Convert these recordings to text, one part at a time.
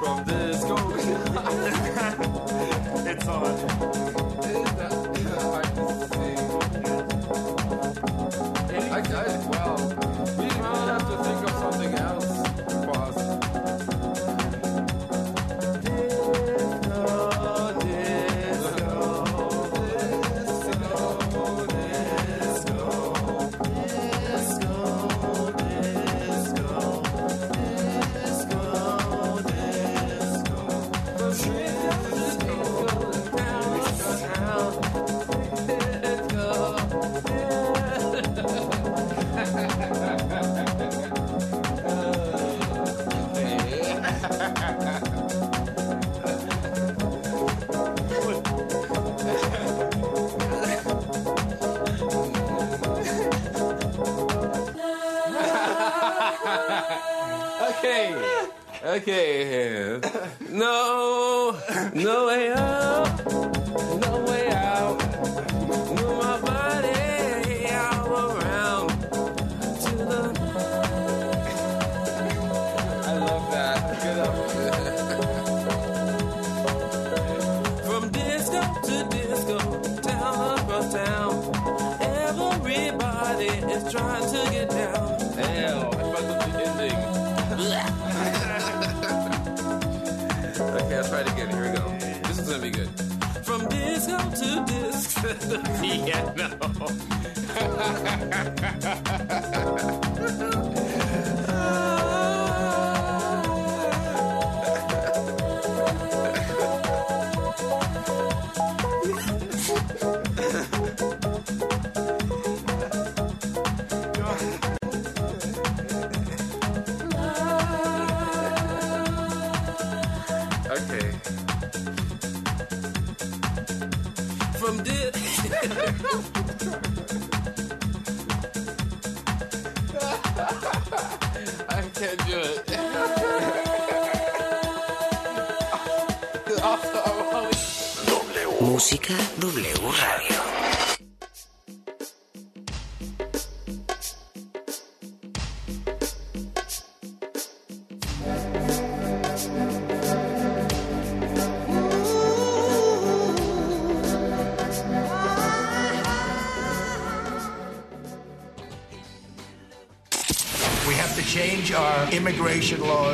from disco. it's on. Can't. No, no, the piano.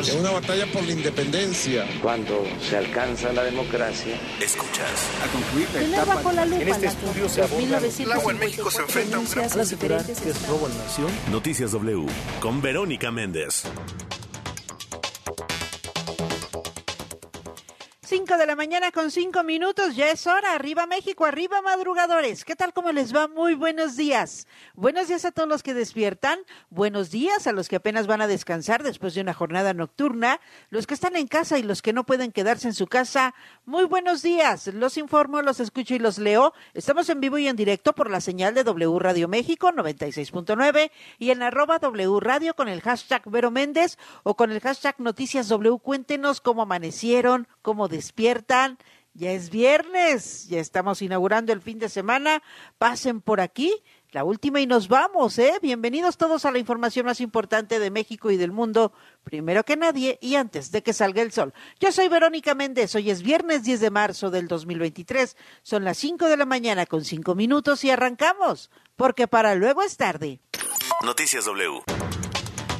Es una batalla por la independencia. Cuando se alcanza la democracia, Escuchas. Tener bajo la lupa En este la estudio se 1954 El agua en México se enfrenta a un gran a la. Noticias W con Verónica Méndez. 5 de la mañana con 5 minutos, ya es hora. Arriba México, arriba madrugadores. ¿Qué tal? ¿Cómo les va? Muy buenos días. Buenos días a todos los que despiertan. Buenos días a los que apenas van a descansar después de una jornada nocturna. Los que están en casa y los que no pueden quedarse en su casa. Muy buenos días. Los informo, los escucho y los leo. Estamos en vivo y en directo por la señal de W Radio México 96.9 y en arroba W Radio con el hashtag Vero Méndez o con el hashtag Noticias W. Cuéntenos cómo amanecieron, cómo despiertan. Ya es viernes, ya estamos inaugurando el fin de semana. Pasen por aquí, la última y nos vamos, ¿eh? Bienvenidos todos a la información más importante de México y del mundo, primero que nadie y antes de que salga el sol. Yo soy Verónica Méndez, hoy es viernes 10 de marzo del 2023, son las 5 de la mañana con 5 minutos y arrancamos, porque para luego es tarde. Noticias W.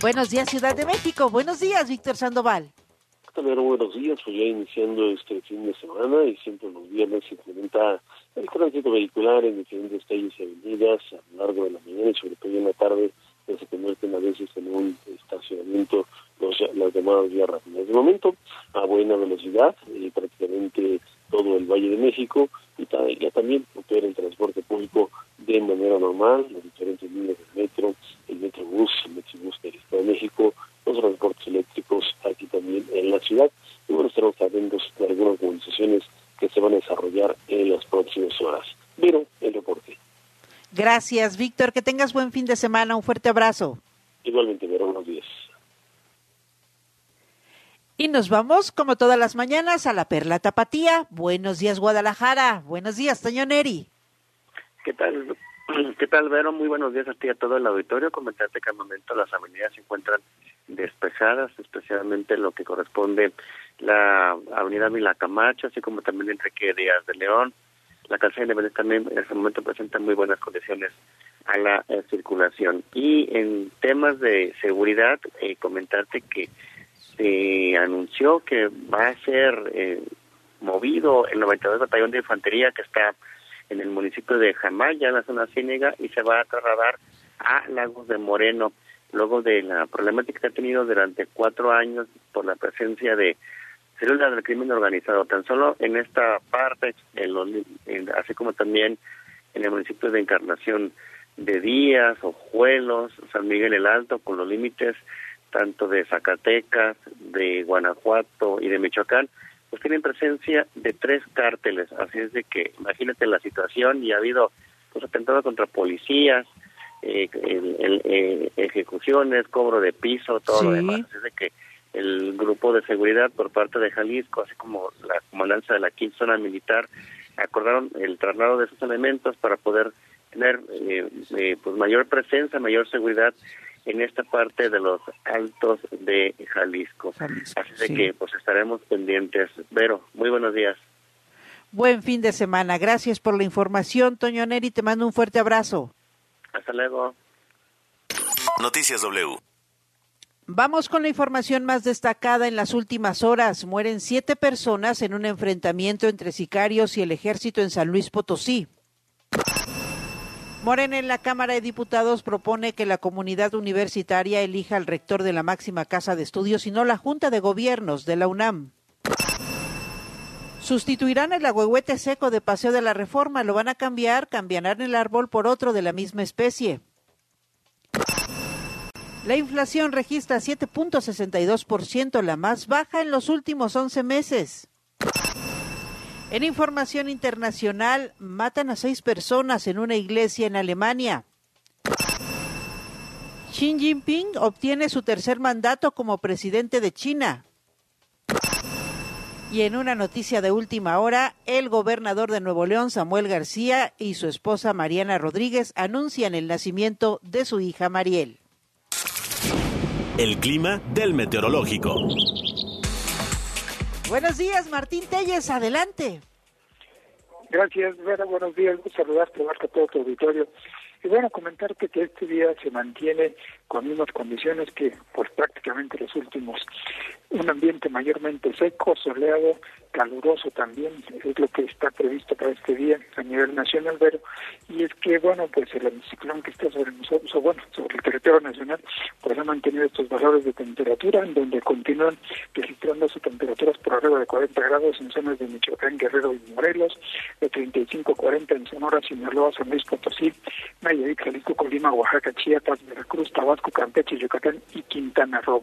Buenos días, Ciudad de México. Buenos días, Víctor Sandoval. También buenos días, pues ya iniciando este fin de semana y siempre los viernes se implementa el tránsito vehicular en diferentes calles y avenidas a lo largo de la mañana y sobre todo en la tarde que se convierten a veces en un estacionamiento los, las llamadas vías rápidas. De momento, a buena velocidad, eh, prácticamente todo el Valle de México y ya también opera el transporte público de manera normal, las diferentes líneas del metro, el Metrobús del Estado de México, los transportes eléctricos aquí también en la ciudad. Y bueno, estaremos atentos de algunas movilizaciones que se van a desarrollar en las próximas horas. Pero el reporte. Gracias, Víctor. Que tengas buen fin de semana. Un fuerte abrazo. Igualmente, Vero, buenos días. Y nos vamos, como todas las mañanas, a la Perla Tapatía. Buenos días, Guadalajara. Buenos días, Toño Neri. ¿qué tal? ¿Qué tal, Vero? Muy buenos días a ti y a todo el auditorio. Comentarte que al momento las avenidas se encuentran despejadas, especialmente lo que corresponde la avenida Mila Camacho, así como también Enrique Díaz de León. La calzada de Independencia también en este momento presenta muy buenas condiciones a la eh, circulación. Y en temas de seguridad, eh, comentarte que se anunció que va a ser eh, movido el 92 Batallón de Infantería que está en el municipio de Jamaya, en la zona ciénega, y se va a trasladar a Lagos de Moreno, luego de la problemática que ha tenido durante cuatro años por la presencia de células del crimen organizado, tan solo en esta parte, en los, en- así como también en el municipio de Encarnación de Díaz, Ojuelos, San Miguel el Alto, con los límites tanto de Zacatecas, de Guanajuato y de Michoacán, pues tienen presencia de tres cárteles, así es de que imagínate la situación y ha habido pues atentados contra policías, eh, el- el- eh, ejecuciones, cobro de piso, todo lo demás, así es de que el grupo de seguridad por parte de Jalisco, así como la comandancia de la quinta zona militar, acordaron el traslado de esos elementos para poder tener eh, eh, pues mayor presencia, mayor seguridad en esta parte de los altos de Jalisco. Jalisco, Así de sí. que pues estaremos pendientes. Vero, muy buenos días. Buen fin de semana. Gracias por la información, Toño Neri. Te mando un fuerte abrazo. Hasta luego. Noticias W. Vamos con la información más destacada en las últimas horas. Mueren siete personas en un enfrentamiento entre sicarios y el ejército en San Luis Potosí. Morena en la Cámara de Diputados propone que la comunidad universitaria elija al rector de la máxima casa de estudios y no la Junta de Gobiernos de la UNAM. Sustituirán el agüehuete seco de Paseo de la Reforma, lo van a cambiar, cambiarán el árbol por otro de la misma especie. La inflación registra 7.62%, la más baja en los últimos 11 meses. En información internacional, matan a seis personas en una iglesia en Alemania. Xi Jinping obtiene su tercer mandato como presidente de China. Y en una noticia de última hora, el gobernador de Nuevo León, Samuel García, y su esposa Mariana Rodríguez anuncian el nacimiento de su hija Mariel. El clima del meteorológico. Buenos días, Martín Telles, adelante. Gracias, Vera, buenos días, un saludarte, marca todo tu auditorio. Y bueno, comentarte que este día se mantiene con mismas condiciones que pues prácticamente los últimos. Un ambiente mayormente seco, soleado, caluroso también, es lo que está previsto para este día a nivel nacional, pero y es que, bueno, pues el anticiclón que está sobre nosotros, bueno, sobre el territorio nacional, pues ha mantenido estos valores de temperatura, en donde continúan registrando sus temperaturas por arriba de 40 grados en zonas de Michoacán, Guerrero y Morelos, de 35 40 en Sonora, Sinaloa, San Luis Potosí, Nayarit, Jalisco, Colima, Oaxaca, Chiapas, Veracruz, Tabasco, Campeche, Yucatán y Quintana Roo.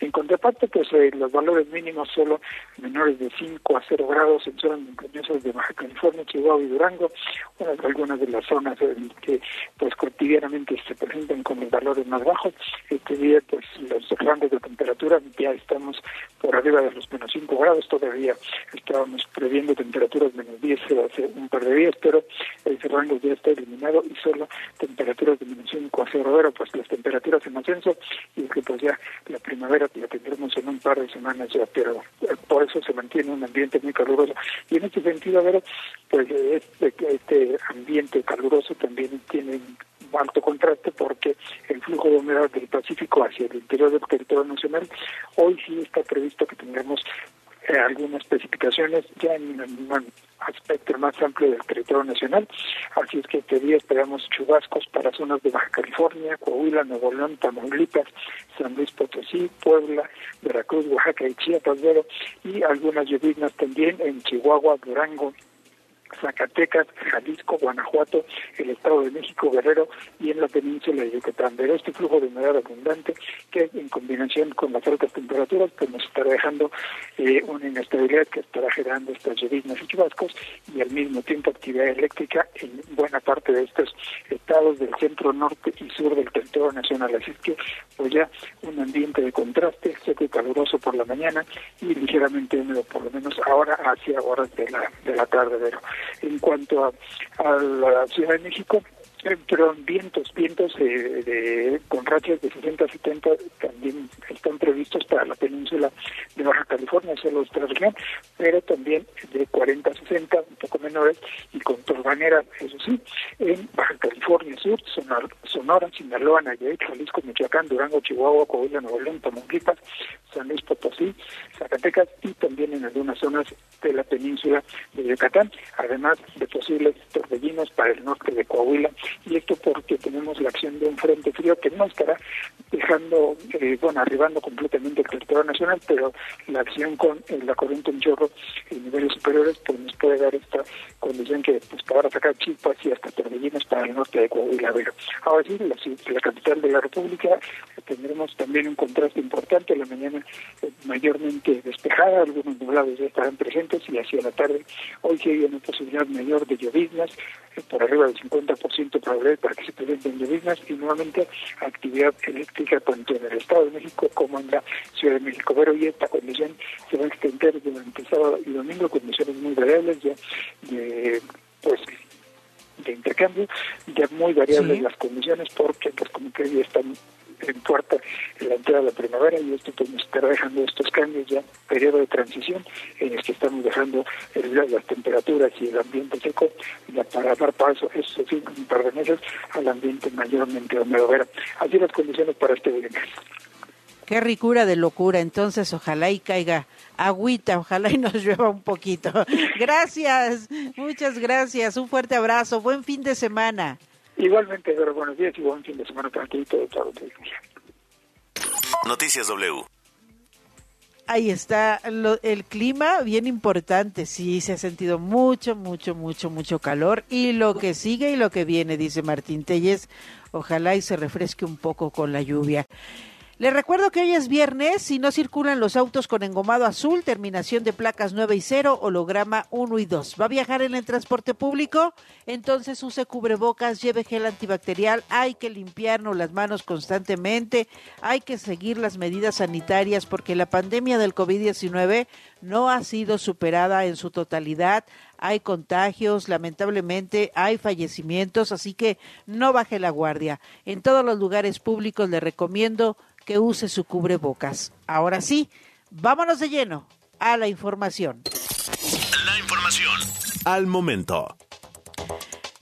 En contraparte, pues eh, los valores mínimos solo menores de 5 a 0 grados en zonas montañosas de Baja California, Chihuahua y Durango, bueno, algunas de las zonas en que pues cotidianamente se presentan con los valores más bajos. Este día, pues los rangos de temperatura ya estamos por arriba de los menos 5 grados, todavía estábamos previendo temperaturas menos 10 hace un par de días, pero ese rango ya está eliminado y solo temperaturas de menos 5 a 0 grados, pues las temperaturas en ascenso y que pues ya la primavera la tendremos en un par de semanas ya, pero por eso se mantiene un ambiente muy caluroso. Y en este sentido, a ver, pues este, este ambiente caluroso también tiene un alto contraste porque el flujo de humedad del Pacífico hacia el interior del territorio nacional hoy sí está previsto que tengamos eh, algunas especificaciones ya en un aspecto más amplio del territorio nacional. Así es que este día esperamos chubascos para zonas de Baja California, Coahuila, Nuevo León, Tamaulipas, San Luis Potosí, Puebla, Veracruz, Oaxaca y Chiapas, y algunas lluvias también en Chihuahua, Durango, Zacatecas, Jalisco, Guanajuato, el Estado de México, Guerrero y en la península de Yucatán. Pero este flujo de humedad abundante que en combinación con las altas temperaturas pues nos estará dejando eh, una inestabilidad que estará generando estas lluvias y chubascos y al mismo tiempo actividad eléctrica en buena parte de estos estados del centro norte y sur del territorio nacional. Así es que pues ya un ambiente de contraste, seco y caluroso por la mañana y ligeramente húmedo por lo menos ahora hacia horas de la, de la tarde. Pero en cuanto a, a la Ciudad de México, eh, pero vientos, vientos eh, de, con rachas de 60 a 70 también están previstos para la península de Baja California, solo esta región, pero también de 40 a 60, un poco menores, y con torbaneras, eso sí, en Baja California Sur, Sonora, Sonora Sinaloa, Nayarit, Jalisco, Michoacán, Durango, Chihuahua, Coahuila, Nuevo León, Tamaulipas, San Luis Potosí, Zacatecas y también en algunas zonas de la península de Yucatán, además de posibles torbellinos para el norte de Coahuila y esto porque tenemos la acción de un frente frío que no estará dejando, eh, bueno, arribando completamente el territorio nacional, pero la acción con eh, la corriente en chorro en niveles superiores pues nos puede dar esta condición que pues para sacar chispas y hasta torbellinos para el norte de Coahuila. Pero ahora sí, la, capital de la República eh, tendremos también un contraste importante, la mañana mayormente despejada, algunos nublados ya estarán presentes y hacia la tarde hoy sí hay una posibilidad mayor de lloviznas, por arriba del 50% para que se presenten lloviznas y nuevamente actividad eléctrica tanto en el Estado de México como en la Ciudad de México. Pero y esta condición se va a extender durante sábado y domingo, condiciones muy variables ya de pues de intercambio, ya muy variables las condiciones porque pues como que ya están en puerta la entrada de la primavera y esto pues, nos estará dejando estos cambios ya, periodo de transición en el que estamos dejando el, las temperaturas y el ambiente seco ya para dar paso, eso sí, un par meses, al ambiente mayormente húmedo. Así las condiciones para este viernes. Qué ricura de locura, entonces ojalá y caiga agüita, ojalá y nos llueva un poquito. Gracias, muchas gracias, un fuerte abrazo, buen fin de semana. Igualmente, pero buenos días y buen fin de semana para ti y todo, todo, todo. Noticias W. Ahí está lo, el clima, bien importante. Sí, se ha sentido mucho, mucho, mucho, mucho calor. Y lo que sigue y lo que viene, dice Martín Telles, ojalá y se refresque un poco con la lluvia. Les recuerdo que hoy es viernes y no circulan los autos con engomado azul, terminación de placas 9 y 0, holograma 1 y 2. ¿Va a viajar en el transporte público? Entonces use cubrebocas, lleve gel antibacterial, hay que limpiarnos las manos constantemente, hay que seguir las medidas sanitarias porque la pandemia del COVID-19 no ha sido superada en su totalidad. Hay contagios, lamentablemente hay fallecimientos, así que no baje la guardia. En todos los lugares públicos le recomiendo que use su cubrebocas. Ahora sí, vámonos de lleno a la información. La información al momento.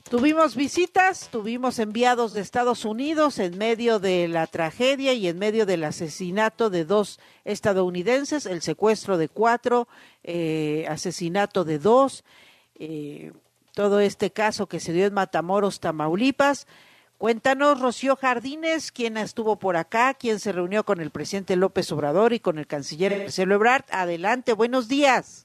Tuvimos visitas, tuvimos enviados de Estados Unidos en medio de la tragedia y en medio del asesinato de dos estadounidenses, el secuestro de cuatro, eh, asesinato de dos, eh, todo este caso que se dio en Matamoros, Tamaulipas. Cuéntanos, Rocío Jardines, quién estuvo por acá, quién se reunió con el presidente López Obrador y con el canciller Marcelo Ebrard. Adelante, buenos días.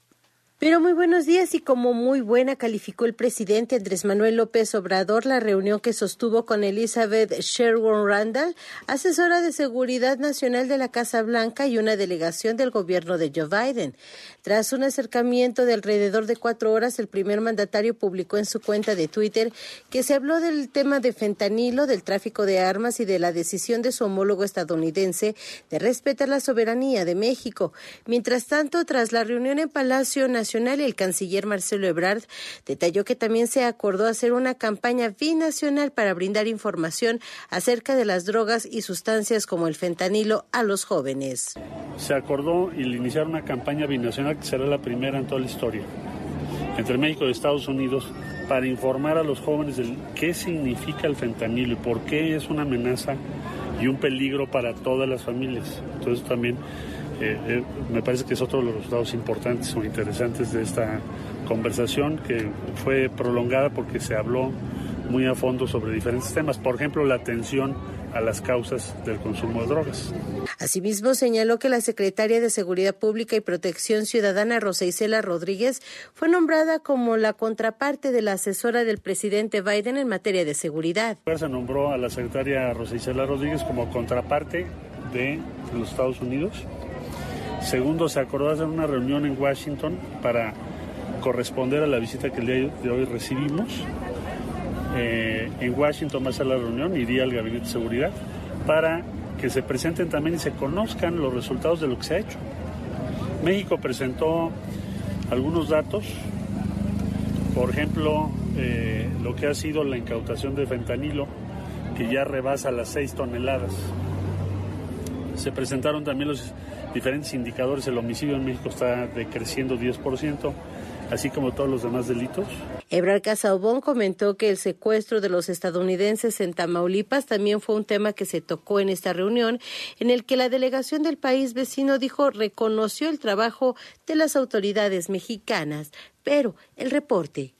Pero muy buenos días y como muy buena calificó el presidente Andrés Manuel López Obrador la reunión que sostuvo con Elizabeth Sherwin Randall, asesora de Seguridad Nacional de la Casa Blanca y una delegación del gobierno de Joe Biden. Tras un acercamiento de alrededor de cuatro horas, el primer mandatario publicó en su cuenta de Twitter que se habló del tema de fentanilo, del tráfico de armas y de la decisión de su homólogo estadounidense de respetar la soberanía de México. Mientras tanto, tras la reunión en Palacio Nacional, el canciller Marcelo Ebrard detalló que también se acordó hacer una campaña binacional para brindar información acerca de las drogas y sustancias como el fentanilo a los jóvenes. Se acordó iniciar una campaña binacional que será la primera en toda la historia entre México y Estados Unidos para informar a los jóvenes de qué significa el fentanilo y por qué es una amenaza y un peligro para todas las familias. Entonces también eh, eh, me parece que es otro de los resultados importantes o interesantes de esta conversación que fue prolongada porque se habló muy a fondo sobre diferentes temas, por ejemplo, la atención a las causas del consumo de drogas. Asimismo, señaló que la secretaria de Seguridad Pública y Protección Ciudadana, Rosa Isela Rodríguez, fue nombrada como la contraparte de la asesora del presidente Biden en materia de seguridad. Se nombró a la secretaria Rosa Isela Rodríguez como contraparte de los Estados Unidos Segundo, se acordó hacer una reunión en Washington para corresponder a la visita que el día de hoy recibimos. Eh, en Washington va a ser la reunión, iría al Gabinete de Seguridad para que se presenten también y se conozcan los resultados de lo que se ha hecho. México presentó algunos datos, por ejemplo, eh, lo que ha sido la incautación de fentanilo, que ya rebasa las 6 toneladas. Se presentaron también los diferentes indicadores, el homicidio en México está decreciendo 10%, así como todos los demás delitos. Ebrard Casaubon comentó que el secuestro de los estadounidenses en Tamaulipas también fue un tema que se tocó en esta reunión, en el que la delegación del país vecino dijo reconoció el trabajo de las autoridades mexicanas. Pero el reporte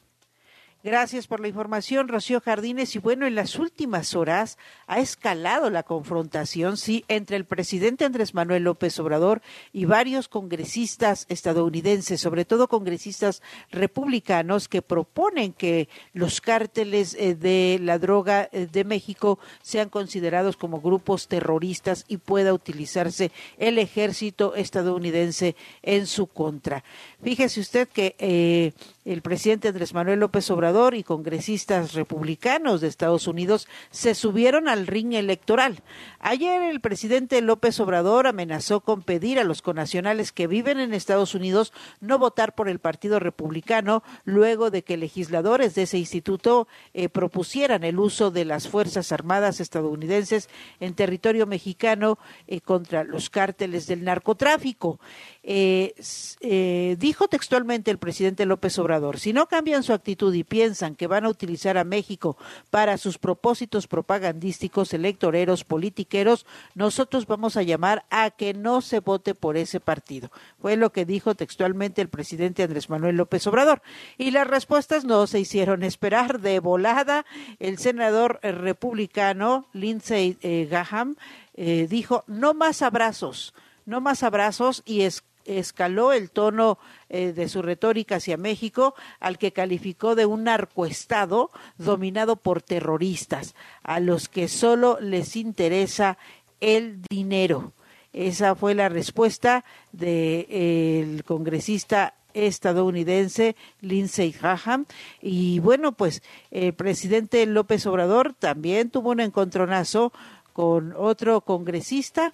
Gracias por la información, Rocío Jardines. Y bueno, en las últimas horas ha escalado la confrontación, sí, entre el presidente Andrés Manuel López Obrador y varios congresistas estadounidenses, sobre todo congresistas republicanos, que proponen que los cárteles eh, de la droga eh, de México sean considerados como grupos terroristas y pueda utilizarse el ejército estadounidense en su contra. Fíjese usted que eh, el presidente Andrés Manuel López Obrador y congresistas republicanos de Estados Unidos se subieron al ring electoral. Ayer el presidente López Obrador amenazó con pedir a los conacionales que viven en Estados Unidos no votar por el Partido Republicano luego de que legisladores de ese instituto eh, propusieran el uso de las Fuerzas Armadas estadounidenses en territorio mexicano eh, contra los cárteles del narcotráfico. Eh, dijo textualmente el presidente López Obrador, si no cambian su actitud y piensan que van a utilizar a México para sus propósitos propagandísticos, electoreros, políticos, nosotros vamos a llamar a que no se vote por ese partido. Fue lo que dijo textualmente el presidente Andrés Manuel López Obrador. Y las respuestas no se hicieron esperar. De volada, el senador eh, republicano Lindsey eh, Graham eh, dijo, no más abrazos, no más abrazos y es escaló el tono eh, de su retórica hacia México al que calificó de un narcoestado dominado por terroristas, a los que solo les interesa el dinero. Esa fue la respuesta del congresista estadounidense Lindsey Graham. Y bueno, pues el presidente López Obrador también tuvo un encontronazo con otro congresista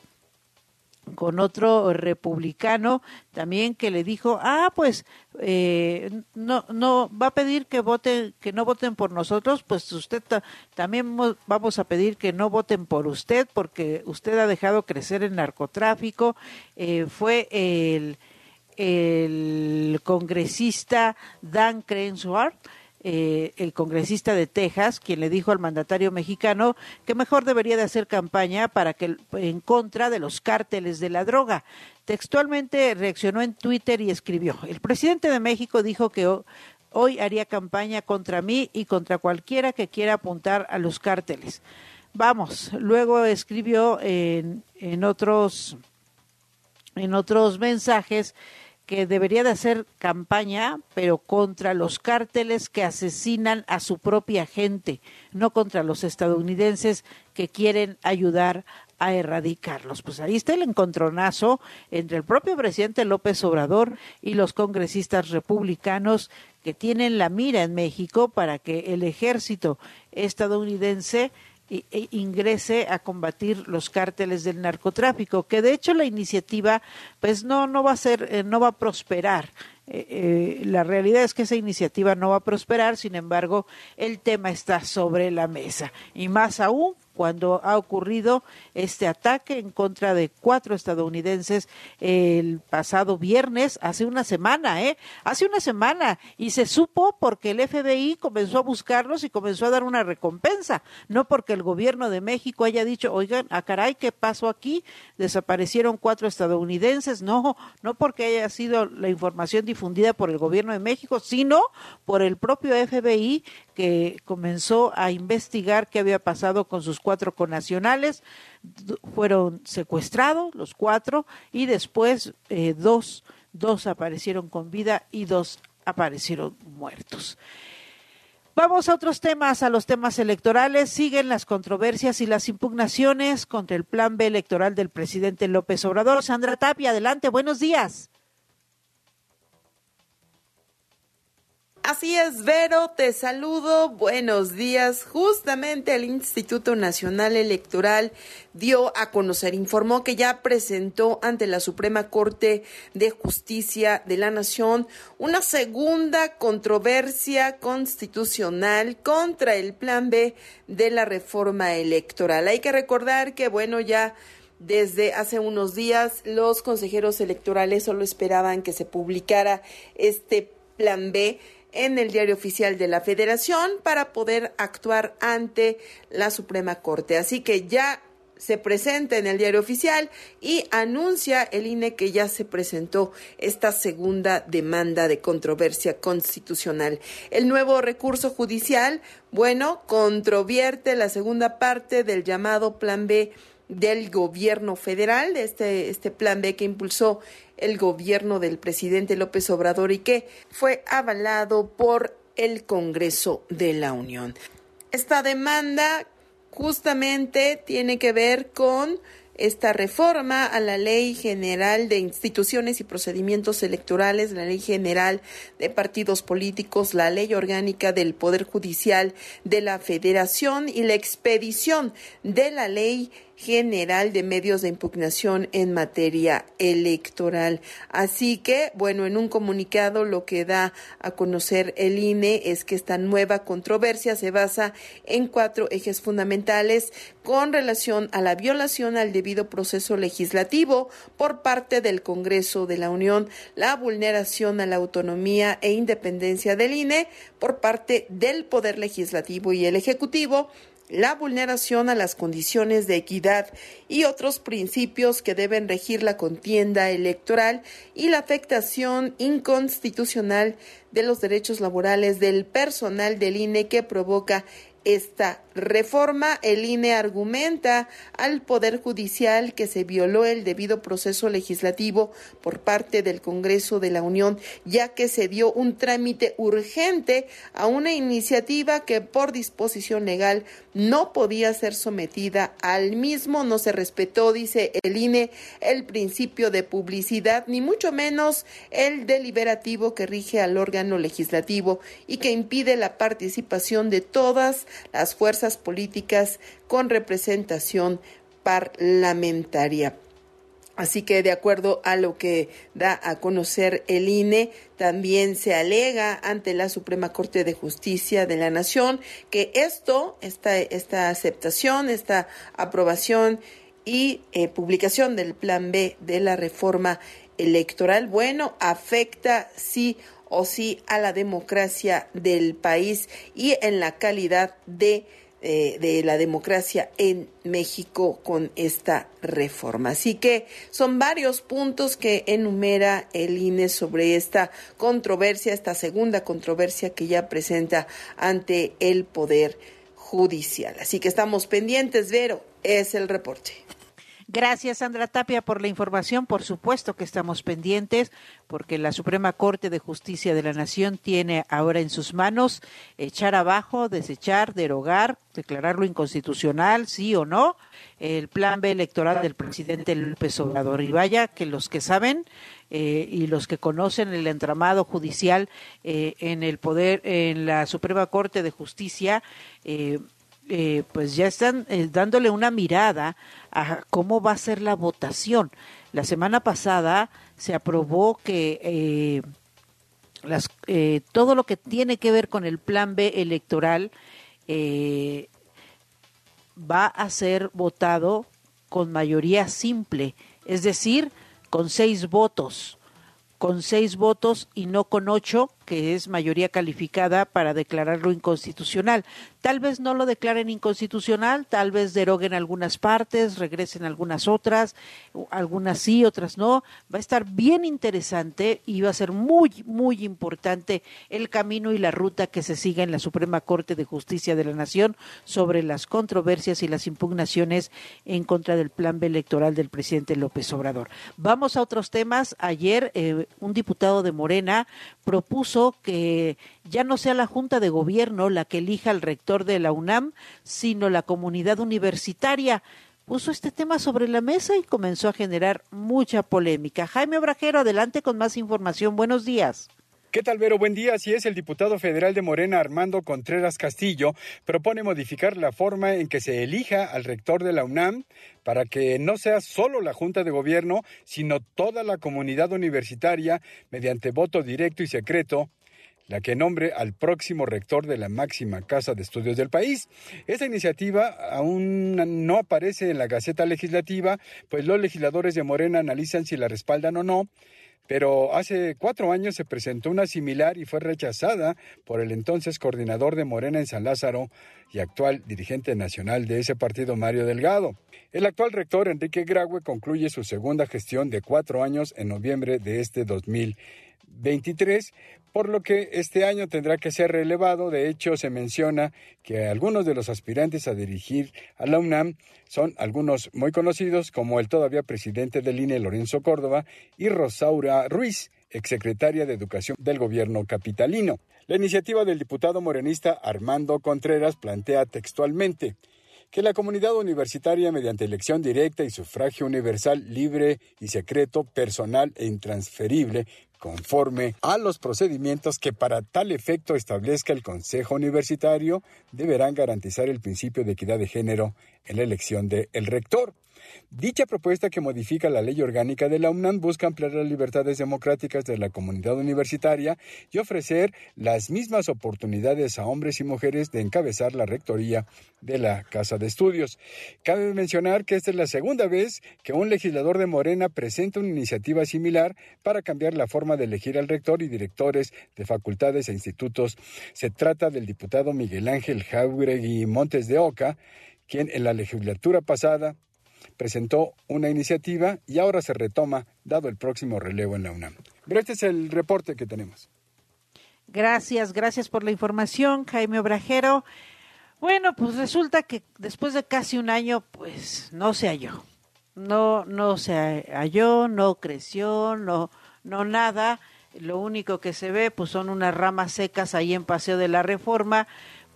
con otro republicano también que le dijo ah pues eh, no no va a pedir que voten que no voten por nosotros pues usted también vamos a pedir que no voten por usted porque usted ha dejado crecer el narcotráfico eh, fue el el congresista Dan Crenshaw, eh, el congresista de Texas, quien le dijo al mandatario mexicano que mejor debería de hacer campaña para que en contra de los cárteles de la droga. Textualmente reaccionó en Twitter y escribió: El presidente de México dijo que hoy haría campaña contra mí y contra cualquiera que quiera apuntar a los cárteles. Vamos, luego escribió en, en otros en otros mensajes que debería de hacer campaña, pero contra los cárteles que asesinan a su propia gente, no contra los estadounidenses que quieren ayudar a erradicarlos. Pues ahí está el encontronazo entre el propio presidente López Obrador y los congresistas republicanos que tienen la mira en México para que el ejército estadounidense ingrese a combatir los cárteles del narcotráfico, que de hecho la iniciativa pues no no va a ser eh, no va a prosperar. Eh, eh, la realidad es que esa iniciativa no va a prosperar, sin embargo, el tema está sobre la mesa y más aún cuando ha ocurrido este ataque en contra de cuatro estadounidenses el pasado viernes, hace una semana, ¿eh? Hace una semana, y se supo porque el FBI comenzó a buscarlos y comenzó a dar una recompensa, no porque el gobierno de México haya dicho, oigan, a ah, caray, ¿qué pasó aquí? Desaparecieron cuatro estadounidenses, no, no porque haya sido la información difundida por el gobierno de México, sino por el propio FBI que comenzó a investigar qué había pasado con sus cuatro conacionales. Fueron secuestrados los cuatro y después eh, dos, dos aparecieron con vida y dos aparecieron muertos. Vamos a otros temas, a los temas electorales. Siguen las controversias y las impugnaciones contra el plan B electoral del presidente López Obrador. Sandra Tapia, adelante, buenos días. Así es, Vero, te saludo. Buenos días. Justamente el Instituto Nacional Electoral dio a conocer, informó que ya presentó ante la Suprema Corte de Justicia de la Nación una segunda controversia constitucional contra el Plan B de la reforma electoral. Hay que recordar que, bueno, ya desde hace unos días los consejeros electorales solo esperaban que se publicara este Plan B en el diario oficial de la Federación para poder actuar ante la Suprema Corte. Así que ya se presenta en el diario oficial y anuncia el INE que ya se presentó esta segunda demanda de controversia constitucional. El nuevo recurso judicial, bueno, controvierte la segunda parte del llamado Plan B del gobierno federal, este, este plan B que impulsó el gobierno del presidente López Obrador y que fue avalado por el Congreso de la Unión. Esta demanda justamente tiene que ver con esta reforma a la Ley General de Instituciones y Procedimientos Electorales, la Ley General de Partidos Políticos, la Ley Orgánica del Poder Judicial de la Federación y la expedición de la Ley General de Medios de Impugnación en materia electoral. Así que, bueno, en un comunicado lo que da a conocer el INE es que esta nueva controversia se basa en cuatro ejes fundamentales con relación a la violación al debido proceso legislativo por parte del Congreso de la Unión, la vulneración a la autonomía e independencia del INE por parte del Poder Legislativo y el Ejecutivo, la vulneración a las condiciones de equidad y otros principios que deben regir la contienda electoral y la afectación inconstitucional de los derechos laborales del personal del INE que provoca esta reforma. El INE argumenta al Poder Judicial que se violó el debido proceso legislativo por parte del Congreso de la Unión, ya que se dio un trámite urgente a una iniciativa que por disposición legal no podía ser sometida al mismo. No se respetó, dice el INE, el principio de publicidad, ni mucho menos el deliberativo que rige al órgano legislativo y que impide la participación de todas las fuerzas políticas con representación parlamentaria. Así que de acuerdo a lo que da a conocer el INE, también se alega ante la Suprema Corte de Justicia de la Nación que esto, esta, esta aceptación, esta aprobación y eh, publicación del Plan B de la reforma electoral, bueno, afecta sí o sí a la democracia del país y en la calidad de eh, de la democracia en México con esta reforma. Así que son varios puntos que enumera el INE sobre esta controversia, esta segunda controversia que ya presenta ante el Poder Judicial. Así que estamos pendientes, Vero, es el reporte. Gracias, Sandra Tapia, por la información. Por supuesto que estamos pendientes, porque la Suprema Corte de Justicia de la Nación tiene ahora en sus manos echar abajo, desechar, derogar, declararlo inconstitucional, sí o no, el plan B electoral del presidente López Obrador. Y vaya que los que saben eh, y los que conocen el entramado judicial eh, en el poder, en la Suprema Corte de Justicia, eh, eh, pues ya están eh, dándole una mirada a cómo va a ser la votación. La semana pasada se aprobó que eh, las, todo lo que tiene que ver con el plan B electoral va a ser votado con mayoría simple, es decir, con seis votos, con seis votos y no con ocho, que es mayoría calificada para declararlo inconstitucional. Tal vez no lo declaren inconstitucional, tal vez deroguen algunas partes, regresen algunas otras, algunas sí, otras no. Va a estar bien interesante y va a ser muy, muy importante el camino y la ruta que se siga en la Suprema Corte de Justicia de la Nación sobre las controversias y las impugnaciones en contra del plan electoral del presidente López Obrador. Vamos a otros temas. Ayer eh, un diputado de Morena propuso que ya no sea la Junta de Gobierno la que elija al rector de la UNAM, sino la comunidad universitaria. Puso este tema sobre la mesa y comenzó a generar mucha polémica. Jaime Obrajero, adelante con más información. Buenos días. ¿Qué tal, Vero? Buen día. Así es, el diputado federal de Morena, Armando Contreras Castillo, propone modificar la forma en que se elija al rector de la UNAM para que no sea solo la Junta de Gobierno, sino toda la comunidad universitaria, mediante voto directo y secreto, la que nombre al próximo rector de la máxima casa de estudios del país. Esta iniciativa aún no aparece en la Gaceta Legislativa, pues los legisladores de Morena analizan si la respaldan o no pero hace cuatro años se presentó una similar y fue rechazada por el entonces coordinador de Morena en San Lázaro y actual dirigente nacional de ese partido, Mario Delgado. El actual rector, Enrique Graue, concluye su segunda gestión de cuatro años en noviembre de este 2023, por lo que este año tendrá que ser relevado. De hecho, se menciona que algunos de los aspirantes a dirigir a la UNAM son algunos muy conocidos, como el todavía presidente del INE, Lorenzo Córdoba, y Rosaura Ruiz, exsecretaria de Educación del gobierno capitalino. La iniciativa del diputado morenista Armando Contreras plantea textualmente que la comunidad universitaria, mediante elección directa y sufragio universal, libre y secreto, personal e intransferible, conforme a los procedimientos que para tal efecto establezca el Consejo Universitario, deberán garantizar el principio de equidad de género en la elección del rector. Dicha propuesta que modifica la ley orgánica de la UNAM busca ampliar las libertades democráticas de la comunidad universitaria y ofrecer las mismas oportunidades a hombres y mujeres de encabezar la rectoría de la Casa de Estudios. Cabe mencionar que esta es la segunda vez que un legislador de Morena presenta una iniciativa similar para cambiar la forma de elegir al rector y directores de facultades e institutos. Se trata del diputado Miguel Ángel Jauregui Montes de Oca, quien en la legislatura pasada presentó una iniciativa y ahora se retoma dado el próximo relevo en la UNAM. Pero este es el reporte que tenemos. Gracias, gracias por la información, Jaime Obrajero. Bueno, pues resulta que después de casi un año, pues no se halló. No, no se halló, no creció, no, no nada. Lo único que se ve, pues son unas ramas secas ahí en Paseo de la Reforma,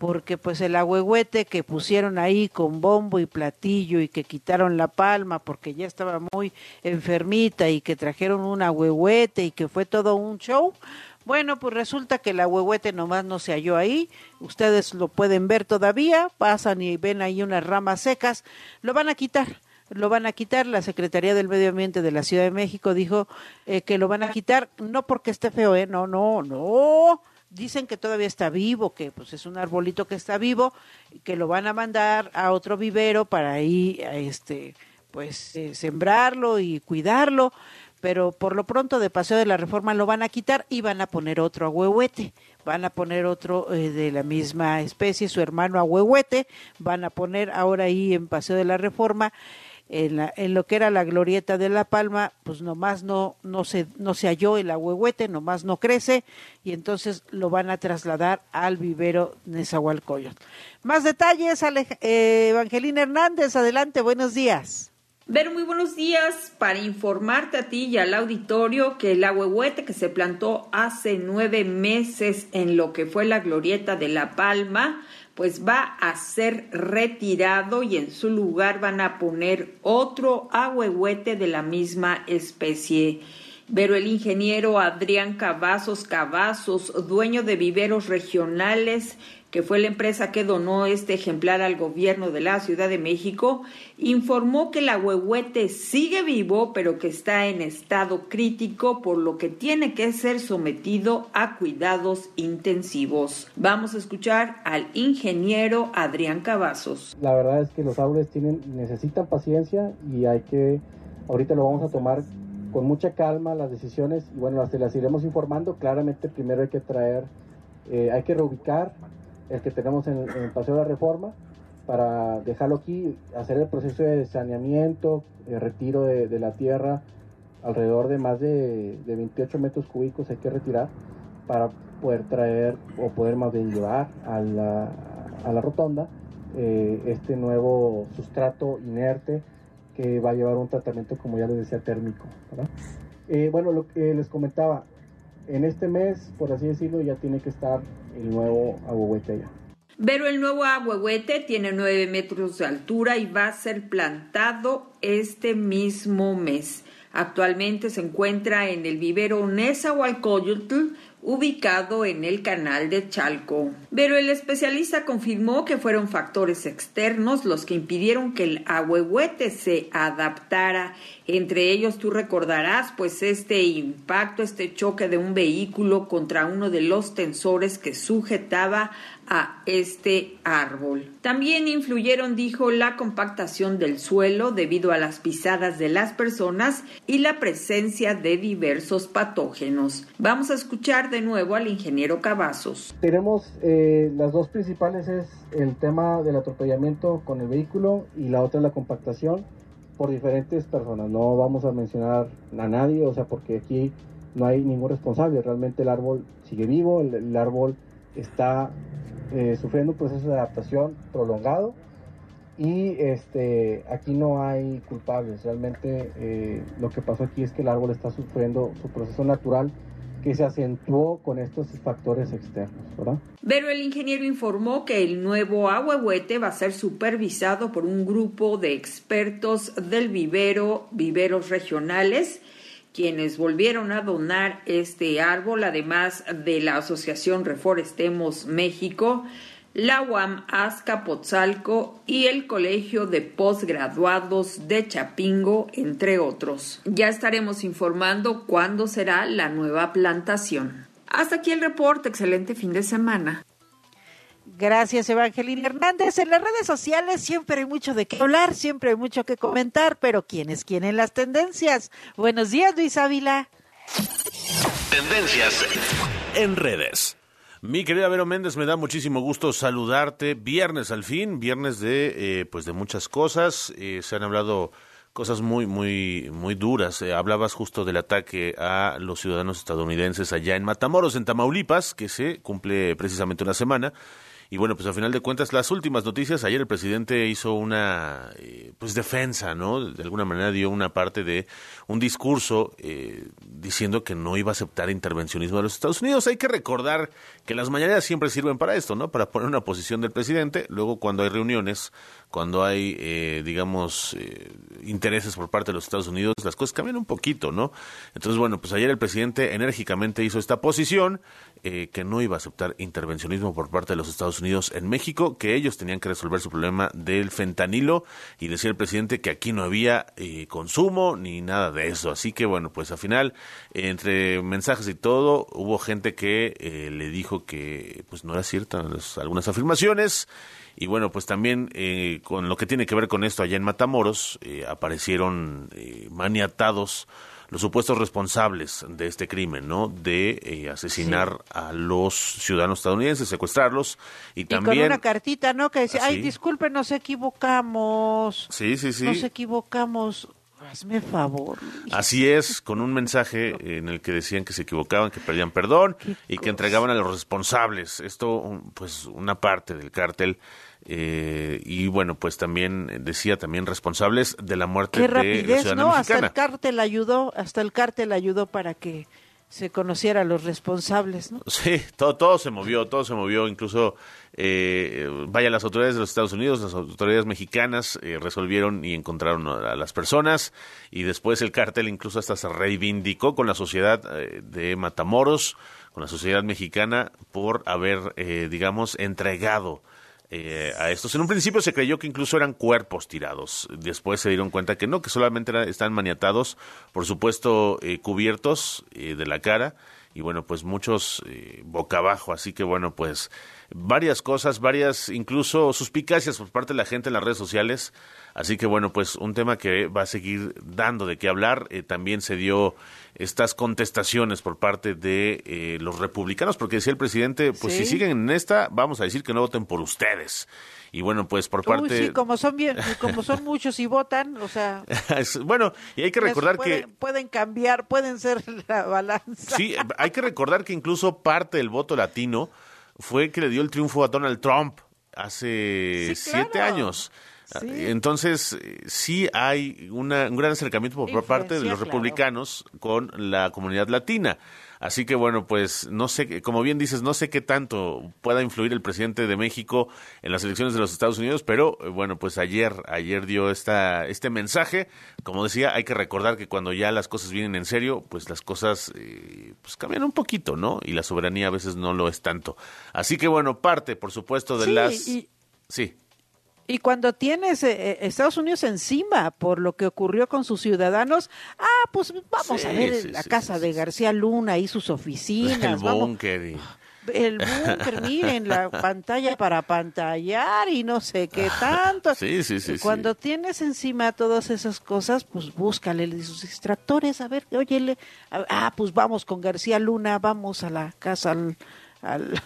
porque pues el agüehuete que pusieron ahí con bombo y platillo y que quitaron la palma porque ya estaba muy enfermita y que trajeron un agüehuete y que fue todo un show, bueno, pues resulta que el agüehuete nomás no se halló ahí. Ustedes lo pueden ver todavía. Pasan y ven ahí unas ramas secas. Lo van a quitar. Lo van a quitar. La Secretaría del Medio Ambiente de la Ciudad de México dijo eh, que lo van a quitar. No porque esté feo, ¿eh? No, no, no. Dicen que todavía está vivo, que pues es un arbolito que está vivo, que lo van a mandar a otro vivero para ahí, este, pues eh, sembrarlo y cuidarlo pero por lo pronto de Paseo de la Reforma lo van a quitar y van a poner otro ahuehuete, van a poner otro eh, de la misma especie, su hermano ahuehuete, van a poner ahora ahí en Paseo de la Reforma en, la, en, lo que era la glorieta de La Palma, pues nomás no, no, se, no se halló el ahuehuete, nomás no crece, y entonces lo van a trasladar al vivero Nezahualcóyotl. Más detalles, eh, Evangelina Hernández, adelante, buenos días. Ver, muy buenos días para informarte a ti y al auditorio que el ahuehuete que se plantó hace nueve meses en lo que fue la glorieta de La Palma, pues va a ser retirado y en su lugar van a poner otro ahuehuete de la misma especie. Pero el ingeniero Adrián Cavazos Cavazos, dueño de viveros regionales, que fue la empresa que donó este ejemplar al gobierno de la Ciudad de México, informó que el ahuehuete sigue vivo, pero que está en estado crítico, por lo que tiene que ser sometido a cuidados intensivos. Vamos a escuchar al ingeniero Adrián Cavazos. La verdad es que los árboles tienen, necesitan paciencia y hay que, ahorita lo vamos a tomar con mucha calma las decisiones y bueno, las, las iremos informando. Claramente primero hay que traer, eh, hay que reubicar el que tenemos en, el Paseo de la Reforma, para dejarlo aquí, hacer el proceso de saneamiento, el retiro de, la tierra, alrededor de más de, 28 metros cúbicos hay que retirar para poder traer o poder más bien llevar a la, a la rotonda eh, este nuevo sustrato inerte que va a llevar un tratamiento, como ya les decía, térmico. Eh, bueno, lo que les comentaba, en este mes, por así decirlo, ya tiene que estar el nuevo ahuehuete ya. Pero el nuevo ahuehuete tiene nueve metros de altura y va a ser plantado este mismo mes. Actualmente se encuentra en el vivero Nezahualcóyotl, ubicado en el canal de Chalco. Pero el especialista confirmó que fueron factores externos los que impidieron que el ahuehuete se adaptara. Entre ellos tú recordarás pues este impacto, este choque de un vehículo contra uno de los tensores que sujetaba a este árbol. También influyeron, dijo, la compactación del suelo debido a las pisadas de las personas y la presencia de diversos patógenos. Vamos a escuchar de nuevo al ingeniero Cavazos. Tenemos eh, las dos principales es el tema del atropellamiento con el vehículo y la otra es la compactación por diferentes personas. No vamos a mencionar a nadie, o sea, porque aquí no hay ningún responsable. Realmente el árbol sigue vivo, el árbol está eh, sufriendo un proceso de adaptación prolongado y este, aquí no hay culpables. Realmente eh, lo que pasó aquí es que el árbol está sufriendo su proceso natural que se acentuó con estos factores externos, ¿verdad? Pero el ingeniero informó que el nuevo ahuehuete va a ser supervisado por un grupo de expertos del vivero, viveros regionales, quienes volvieron a donar este árbol, además de la Asociación Reforestemos México, la UAM Azcapotzalco y el Colegio de Postgraduados de Chapingo, entre otros. Ya estaremos informando cuándo será la nueva plantación. Hasta aquí el reporte. Excelente fin de semana. Gracias, Evangelina Hernández. En las redes sociales siempre hay mucho de qué hablar, siempre hay mucho que comentar, pero ¿quiénes quieren las tendencias? Buenos días, Luis Ávila. Tendencias en redes. Mi querida Vero Méndez, me da muchísimo gusto saludarte. Viernes al fin, viernes de eh, pues de muchas cosas. Eh, se han hablado cosas muy muy muy duras. Eh, hablabas justo del ataque a los ciudadanos estadounidenses allá en Matamoros, en Tamaulipas, que se cumple precisamente una semana Y bueno, pues a final de cuentas, las últimas noticias, ayer el presidente hizo una eh, pues defensa, ¿no? De alguna manera dio una parte de un discurso eh, diciendo que no iba a aceptar intervencionismo de los Estados Unidos. Hay que recordar que las mañaneras siempre sirven para esto, ¿no? Para poner una posición del presidente. Luego, cuando hay reuniones, cuando hay, eh, digamos, eh, intereses por parte de los Estados Unidos, las cosas cambian un poquito, ¿no? Entonces, bueno, pues ayer el presidente enérgicamente hizo esta posición, eh, que no iba a aceptar intervencionismo por parte de los Estados Unidos en México, que ellos tenían que resolver su problema del fentanilo y decía el presidente que aquí no había consumo ni nada de eso. Así que bueno, pues al final, entre mensajes y todo, hubo gente que eh, le dijo que pues no era cierta algunas afirmaciones. Y bueno, pues también eh, con lo que tiene que ver con esto allá en Matamoros, eh, aparecieron eh, maniatados los supuestos responsables de este crimen, ¿no? De eh, asesinar a los ciudadanos estadounidenses, secuestrarlos y Y también... con una cartita, ¿no? Que decía, ay, disculpe, nos equivocamos. Sí, sí, sí. Nos equivocamos. Hazme favor. Así es, con un mensaje en el que decían que se equivocaban, que pedían perdón y que entregaban a los responsables. Esto, pues, una parte del cártel. eh, y bueno, pues también decía también responsables de la muerte Qué de la rapidez, ciudadana ¿no? Hasta el cártel ayudó, hasta el cártel ayudó para que se conociera a los responsables, ¿no? Sí, todo, todo se movió, todo se movió, incluso, eh, vaya, las autoridades de los Estados Unidos, las autoridades mexicanas eh, resolvieron y encontraron a las personas y después el cártel incluso hasta se reivindicó con la sociedad eh, de Matamoros, con la sociedad mexicana, por haber, eh, digamos, entregado eh, a estos. En un principio se creyó que incluso eran cuerpos tirados. Después se dieron cuenta que no, que solamente están maniatados, por supuesto, eh, cubiertos eh, de la cara. Y bueno, pues muchos eh, boca abajo. Así que bueno, pues varias cosas, varias incluso suspicacias por parte de la gente en las redes sociales. Así que bueno, pues un tema que va a seguir dando de qué hablar. Eh, también se dio estas contestaciones por parte de eh, los republicanos, porque decía el presidente, pues Sí. si siguen en esta, vamos a decir que no voten por ustedes. Y bueno, pues por Uy, parte... sí, como son bien, como son muchos y votan, o sea, bueno, y hay que recordar que... pueden cambiar, pueden ser la balanza. Sí, hay que recordar que incluso parte del voto latino fue que le dio el triunfo a Donald Trump hace Sí, siete años. Sí. Entonces, eh, sí hay una- un gran acercamiento por parte de los claro. republicanos con la comunidad latina. Así que bueno, pues no sé, como bien dices, no sé qué tanto pueda influir el presidente de México en las elecciones de los Estados Unidos, pero eh, bueno, pues ayer, ayer dio esta, este mensaje. Como decía, hay que recordar que cuando ya las cosas vienen en serio, pues las cosas eh, pues cambian un poquito, ¿no? Y la soberanía a veces no lo es tanto. Así que bueno, parte, por supuesto, de Sí, las... y- Sí. Y cuando tienes eh, eh, Estados Unidos encima por lo que ocurrió con sus ciudadanos, ah, pues vamos Sí, a ver sí, la sí, casa de García Luna y sus oficinas. El búnker el búnker, miren, la pantalla para pantallar y no sé qué tanto. Sí, sí, sí, Y Cuando tienes encima todas esas cosas, pues búscale de sus extractores, a ver, óyele, ah, pues vamos con García Luna, vamos a la casa, al, al,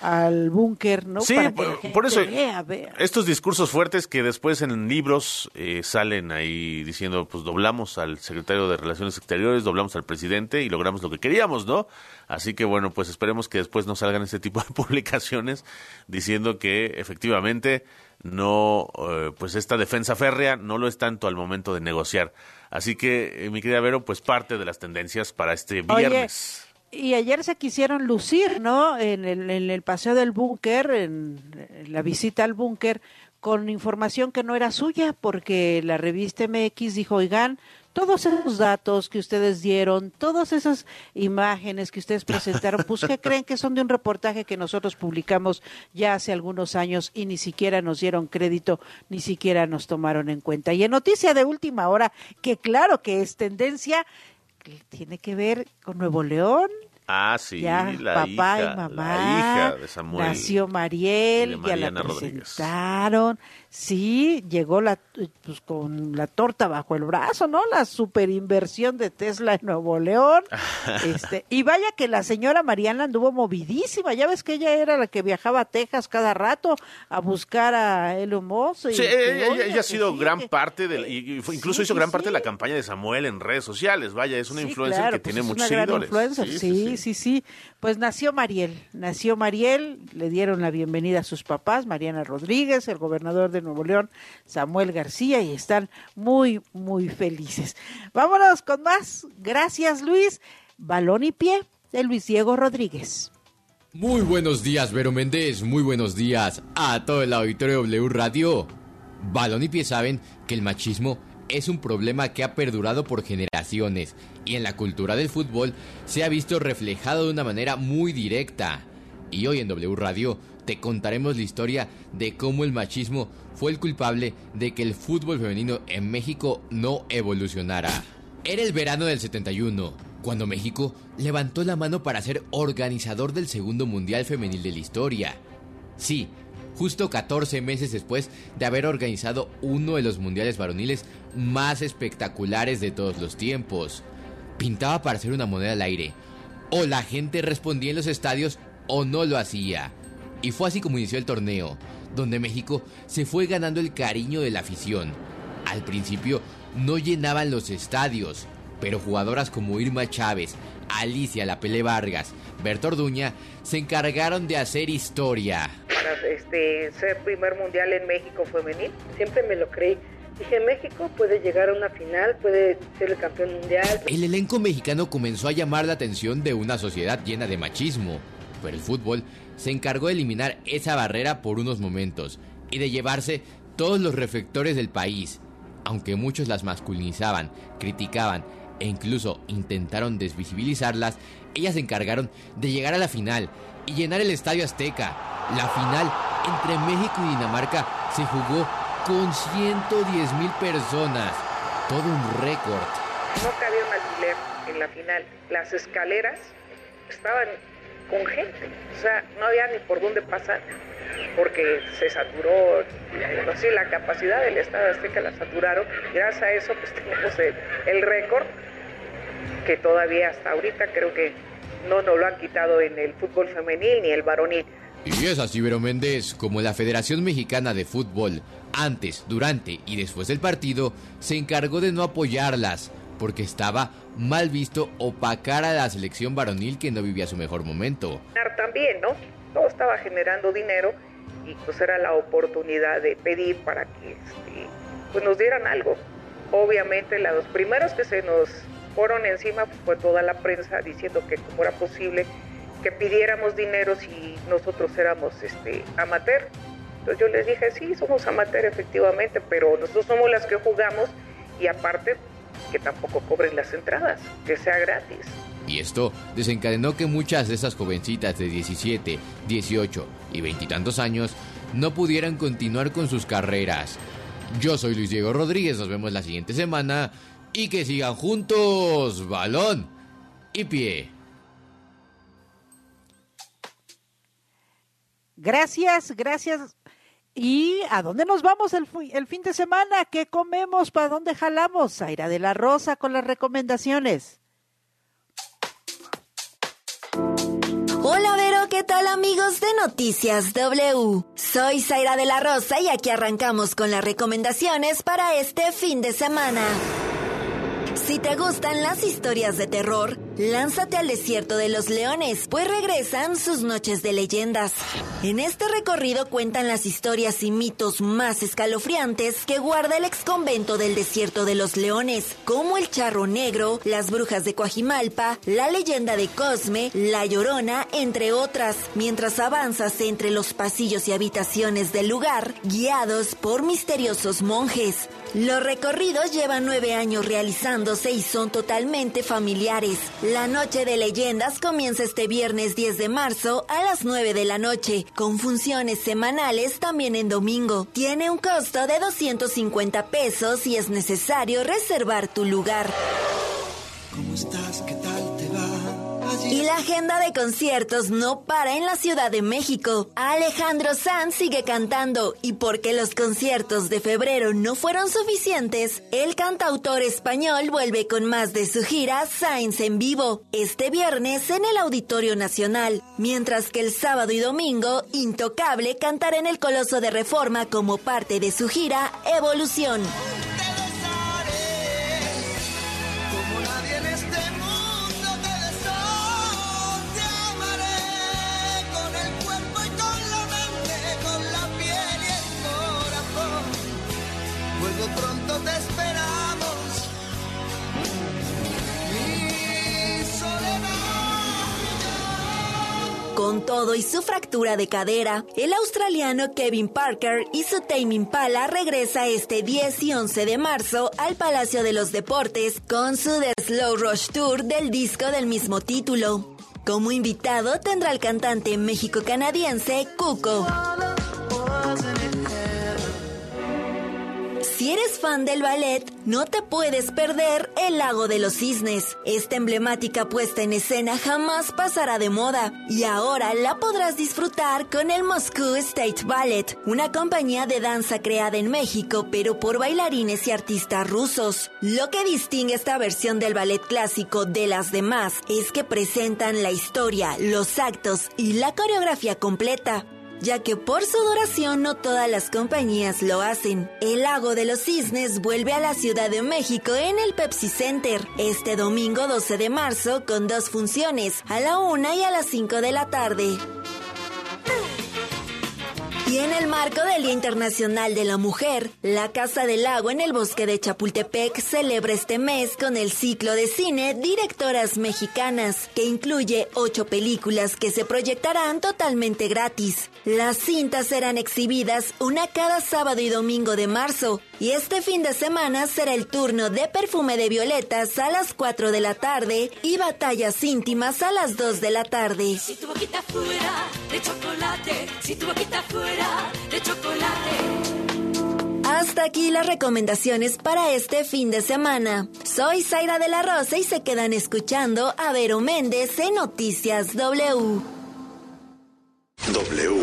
al búnker, ¿no? Sí, Para que por, eso vea, vea. estos discursos fuertes que después en libros eh, salen ahí diciendo, pues doblamos al secretario de Relaciones Exteriores, doblamos al presidente y logramos lo que queríamos, ¿no? Así que bueno, pues esperemos que después no salgan este tipo de publicaciones diciendo que efectivamente no, eh, pues esta defensa férrea no lo es tanto al momento de negociar. Así que, eh, mi querida Vero, pues parte de las tendencias para este Oye, viernes. Y ayer se quisieron lucir, ¿no? En el, en el paseo del búnker, en, en la visita al búnker, con información que no era suya, porque la revista MX dijo, oigan, todos esos datos que ustedes dieron, todas esas imágenes que ustedes presentaron, pues ¿qué creen que son de un reportaje que nosotros publicamos ya hace algunos años y ni siquiera nos dieron crédito, ni siquiera nos tomaron en cuenta? Y en noticia de última hora, que claro que es tendencia, que tiene que ver con Nuevo León, Ah, sí, ya la papá hija, y mamá, la hija de Samuel. nació Mariel, y de ya la Mariana Rodríguez. Sí, llegó la, pues, con la torta bajo el brazo, ¿no? La superinversión de Tesla en Nuevo León. este, y vaya que la señora Mariana anduvo movidísima. Ya ves que ella era la que viajaba a Texas cada rato a buscar a Elon Musk. y Sí, ella, ha que sido sí, gran que- parte del, y y fue- incluso Sí, hizo sí, gran parte de la campaña de Samuel en redes sociales. Vaya, es una Sí, influencer claro, que pues tiene muchos una seguidores. Sí, sí, sí, Pues nació Mariel, nació Mariel, le dieron la bienvenida a sus papás, Mariana Rodríguez, el gobernador de Nuevo León, Samuel García, y están muy, muy felices. Vámonos con más. Gracias, Luis. Balón y pie de Luis Diego Rodríguez. Muy buenos días, Vero Méndez. Muy buenos días a todo el auditorio W Radio. Balón y pie saben que el machismo es un problema que ha perdurado por generaciones y en la cultura del fútbol se ha visto reflejado de una manera muy directa. Y hoy en W Radio te contaremos la historia de cómo el machismo fue el culpable de que el fútbol femenino en México no evolucionara. Era el verano del 71, cuando México levantó la mano para ser organizador del segundo Mundial Femenil de la historia. Sí, justo 14 meses después de haber organizado uno de los mundiales varoniles más espectaculares de todos los tiempos. Pintaba para hacer una moneda al aire. O la gente respondía en los estadios o no lo hacía. Y fue así como inició el torneo, donde México se fue ganando el cariño de la afición. Al principio no llenaban los estadios, pero jugadoras como Irma Chávez, Alicia La Pele Vargas, Berta Orduña se encargaron de hacer historia. para este, ser primer mundial en México femenil. Siempre me lo creí. Dije, México puede llegar a una final, puede ser el campeón mundial. El elenco mexicano comenzó a llamar la atención de una sociedad llena de machismo, pero el fútbol se encargó de eliminar esa barrera por unos momentos y de llevarse todos los reflectores del país. Aunque muchos las masculinizaban, criticaban e incluso intentaron desvisibilizarlas, ellas se encargaron de llegar a la final y llenar el Estadio Azteca. La final entre México y Dinamarca se jugó con 110 mil personas. Todo un récord. No cabía un alfiler en la final. Las escaleras estaban con gente. O sea, no había ni por dónde pasar porque se saturó. Bueno, sí, la capacidad del Estado Azteca la saturaron. Gracias a eso, pues tenemos el, el récord que todavía hasta ahorita creo que no nos lo han quitado en el fútbol femenil ni el varonil. Y es así, Vero Méndez, como la Federación Mexicana de Fútbol, antes, durante y después del partido, se encargó de no apoyarlas, porque estaba mal visto opacar a la selección varonil que no vivía su mejor momento. También, ¿no? Todo estaba generando dinero y pues era la oportunidad de pedir para que este, pues nos dieran algo. Obviamente los primeros que se nos fueron encima fue toda la prensa diciendo que cómo era posible que pidiéramos dinero si nosotros éramos este amateur. Entonces yo les dije, sí, somos amateur efectivamente, pero nosotros somos las que jugamos y aparte que tampoco cobren las entradas, que sea gratis. Y esto desencadenó que muchas de esas jovencitas de 17, 18 y veintitantos años no pudieran continuar con sus carreras. Yo soy Luis Diego Rodríguez, nos vemos la siguiente semana y que sigan juntos, balón y pie. Gracias, gracias. ¿Y a dónde nos vamos el, fin de semana? ¿Qué comemos? ¿Para dónde jalamos? Zaira de la Rosa con las recomendaciones. Hola Vero, ¿qué tal amigos de Noticias W? Soy Zaira de la Rosa y aquí arrancamos con las recomendaciones para este fin de semana. Si te gustan las historias de terror, lánzate al desierto de los leones, pues regresan sus noches de leyendas. En este recorrido cuentan las historias y mitos más escalofriantes que guarda el exconvento del desierto de los leones, como el charro negro, las brujas de Coajimalpa, la leyenda de Cosme, la llorona, entre otras, mientras avanzas entre los pasillos y habitaciones del lugar, guiados por misteriosos monjes. Los recorridos llevan nueve años realizándose y son totalmente familiares. La Noche de Leyendas comienza este viernes 10 de marzo a las 9 de la noche, con funciones semanales también en domingo. Tiene un costo de 250 pesos y es necesario reservar tu lugar. ¿Cómo estás? ¿Qué tal? Y la agenda de conciertos no para en la Ciudad de México. Alejandro Sanz sigue cantando y porque los conciertos de febrero no fueron suficientes, el cantautor español vuelve con más de su gira Sainz en vivo, este viernes en el Auditorio Nacional, mientras que el sábado y domingo, Intocable cantará en el Coloso de Reforma como parte de su gira Evolución. Con todo y su fractura de cadera, el australiano Kevin Parker y su Tame Impala regresa este 10 y 11 de marzo al Palacio de los Deportes con su The Slow Rush Tour del disco del mismo título. Como invitado tendrá al cantante México-canadiense Cuco. Si eres fan del ballet, no te puedes perder El Lago de los Cisnes. Esta emblemática puesta en escena jamás pasará de moda y ahora la podrás disfrutar con el Moscow State Ballet, una compañía de danza creada en México pero por bailarines y artistas rusos. Lo que distingue esta versión del ballet clásico de las demás es que presentan la historia, los actos y la coreografía completa ya que por su duración no todas las compañías lo hacen. El Lago de los Cisnes vuelve a la Ciudad de México en el Pepsi Center este domingo 12 de marzo con dos funciones, a la 1 y a las 5 de la tarde. Y en el marco del Día Internacional de la Mujer, la Casa del Lago en el Bosque de Chapultepec celebra este mes con el ciclo de cine Directoras Mexicanas, que incluye ocho películas que se proyectarán totalmente gratis. Las cintas serán exhibidas una cada sábado y domingo de marzo, y este fin de semana será el turno de Perfume de Violetas a las 4 de la tarde y Batallas Íntimas a las 2 de la tarde. Si tu boquita fuera de chocolate, si tu boquita fuera de chocolate. Hasta aquí las recomendaciones para este fin de semana. Soy Zaira de la Rosa y se quedan escuchando a Vero Méndez en Noticias W. W.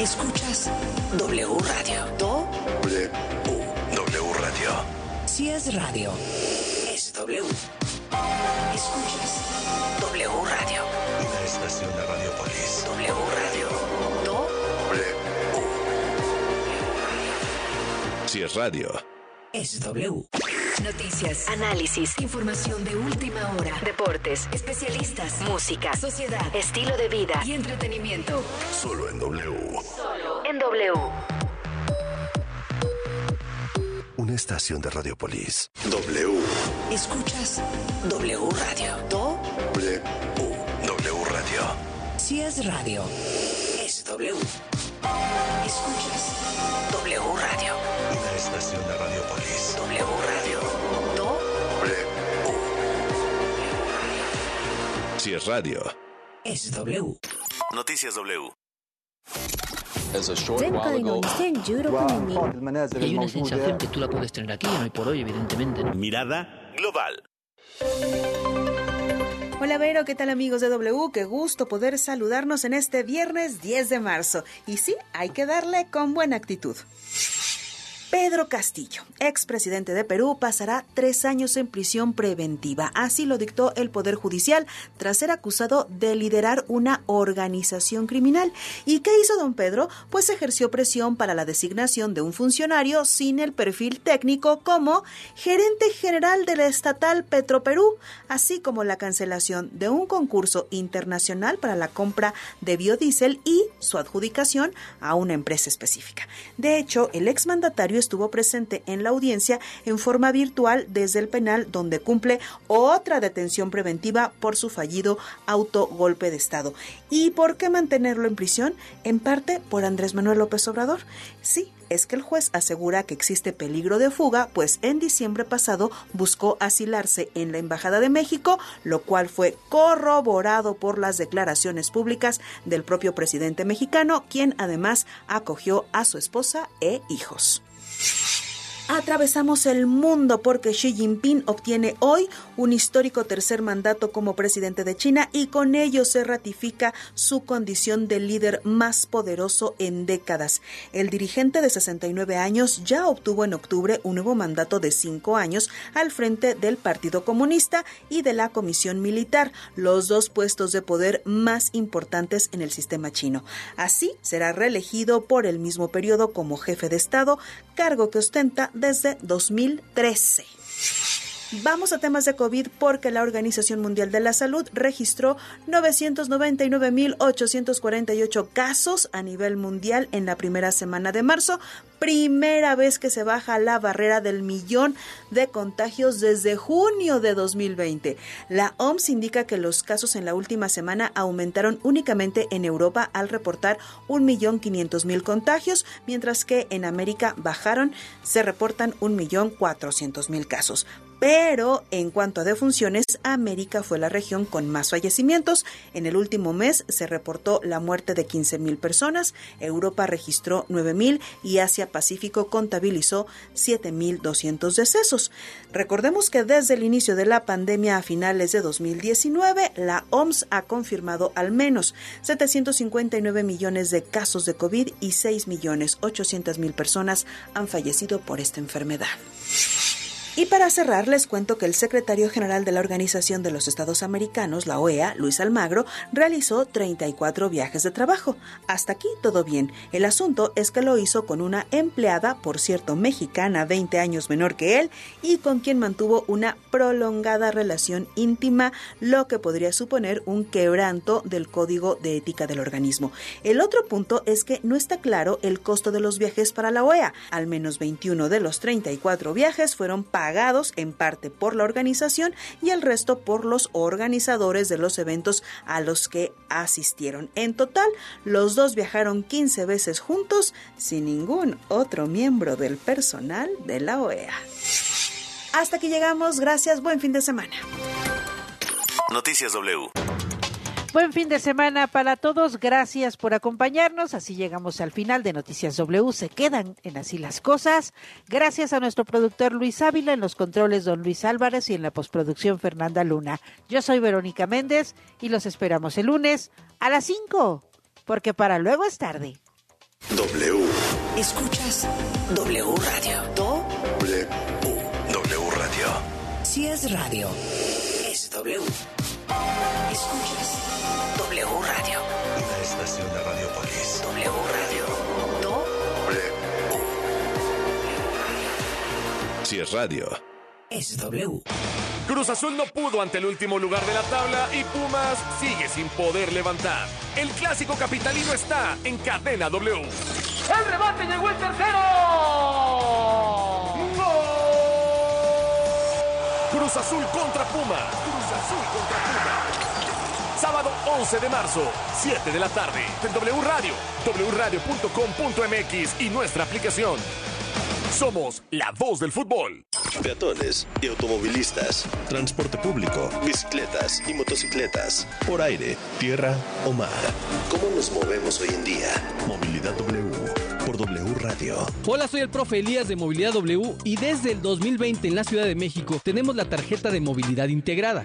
Escuchas W Radio. Do. W. W Radio. Si es radio, es W. Escuchas W Radio. Una estación de Radiopolis. W Radio. Do. W. Si es radio, es W. Noticias, análisis, información de última hora, deportes, especialistas, música, sociedad, estilo de vida y entretenimiento. Solo en W. Solo en W. Una estación de Radiopolis. W. Escuchas W Radio. Do. W. W Radio. Si es radio, es W. Escuchas W Radio. Estación de Radiopolis. W Radio. Do. W. Si es radio, es W. Noticias W. Y hay una sensación que tú la puedes tener aquí, hoy por hoy, evidentemente. ¿no? Mirada global. Hola Vero, ¿qué tal amigos de W? Qué gusto poder saludarnos en este viernes 10 de marzo. Y sí, hay que darle con buena actitud. Pedro Castillo, expresidente de Perú, pasará tres años en prisión preventiva. Así lo dictó el Poder Judicial tras ser acusado de liderar una organización criminal. ¿Y qué hizo don Pedro? Pues ejerció presión para la designación de un funcionario sin el perfil técnico como gerente general de la estatal Petroperú, así como la cancelación de un concurso internacional para la compra de biodiesel y su adjudicación a una empresa específica. De hecho, el exmandatario estuvo presente en la audiencia en forma virtual desde el penal donde cumple otra detención preventiva por su fallido autogolpe de Estado. ¿Y por qué mantenerlo en prisión? En parte por Andrés Manuel López Obrador. Sí, es que el juez asegura que existe peligro de fuga, pues en diciembre pasado buscó asilarse en la Embajada de México, lo cual fue corroborado por las declaraciones públicas del propio presidente mexicano, quien además acogió a su esposa e hijos. Thank you. Atravesamos el mundo porque Xi Jinping obtiene hoy un histórico tercer mandato como presidente de China y con ello se ratifica su condición de líder más poderoso en décadas. El dirigente de 69 años ya obtuvo en octubre un nuevo mandato de cinco años al frente del Partido Comunista y de la Comisión Militar, los dos puestos de poder más importantes en el sistema chino. Así será reelegido por el mismo periodo como jefe de Estado, cargo que ostenta desde 2013. Vamos a temas de COVID porque la Organización Mundial de la Salud registró 999.848 casos a nivel mundial en la primera semana de marzo, primera vez que se baja la barrera del millón de contagios desde junio de 2020. La OMS indica que los casos en la última semana aumentaron únicamente en Europa al reportar 1.500.000 contagios, mientras que en América bajaron, se reportan 1.400.000 casos. Pero en cuanto a defunciones, América fue la región con más fallecimientos. En el último mes se reportó la muerte de 15.000 personas, Europa registró 9.000 y Asia Pacífico contabilizó 7.200 decesos. Recordemos que desde el inicio de la pandemia a finales de 2019, la OMS ha confirmado al menos 759 millones de casos de COVID y 6 millones 800 mil personas han fallecido por esta enfermedad. Y para cerrar, les cuento que el secretario general de la Organización de los Estados Americanos, la OEA, Luis Almagro, realizó 34 viajes de trabajo. Hasta aquí todo bien. El asunto es que lo hizo con una empleada, por cierto, mexicana, 20 años menor que él, y con quien mantuvo una prolongada relación íntima, lo que podría suponer un quebranto del código de ética del organismo. El otro punto es que no está claro el costo de los viajes para la OEA. Al menos 21 de los 34 viajes fueron pagados pagados en parte por la organización y el resto por los organizadores de los eventos a los que asistieron. En total, los dos viajaron 15 veces juntos sin ningún otro miembro del personal de la OEA. Hasta que llegamos, gracias, buen fin de semana. Noticias W. Buen fin de semana para todos. Gracias por acompañarnos. Así llegamos al final de Noticias W. Se quedan en así las cosas. Gracias a nuestro productor Luis Ávila, en los controles don Luis Álvarez y en la postproducción Fernanda Luna. Yo soy Verónica Méndez y los esperamos el lunes a las 5, porque para luego es tarde. W. Escuchas W Radio. W. W Radio. Si es radio, es W. Escuchas Si es radio. Es W. Cruz Azul no pudo ante el último lugar de la tabla y Pumas sigue sin poder levantar. El clásico capitalino está en cadena W. El remate llegó el tercero. Cruz Azul contra Puma. Cruz Azul contra Puma. Sábado 11 de marzo, 7 de la tarde, en W Radio, wradio.com.mx y nuestra aplicación. Somos la voz del fútbol. Peatones y automovilistas, transporte público, bicicletas y motocicletas, por aire, tierra o mar. ¿Cómo nos movemos hoy en día? Movilidad W por W Radio. Hola, soy el profe Elías de Movilidad W y desde el 2020 en la Ciudad de México tenemos la tarjeta de movilidad integrada.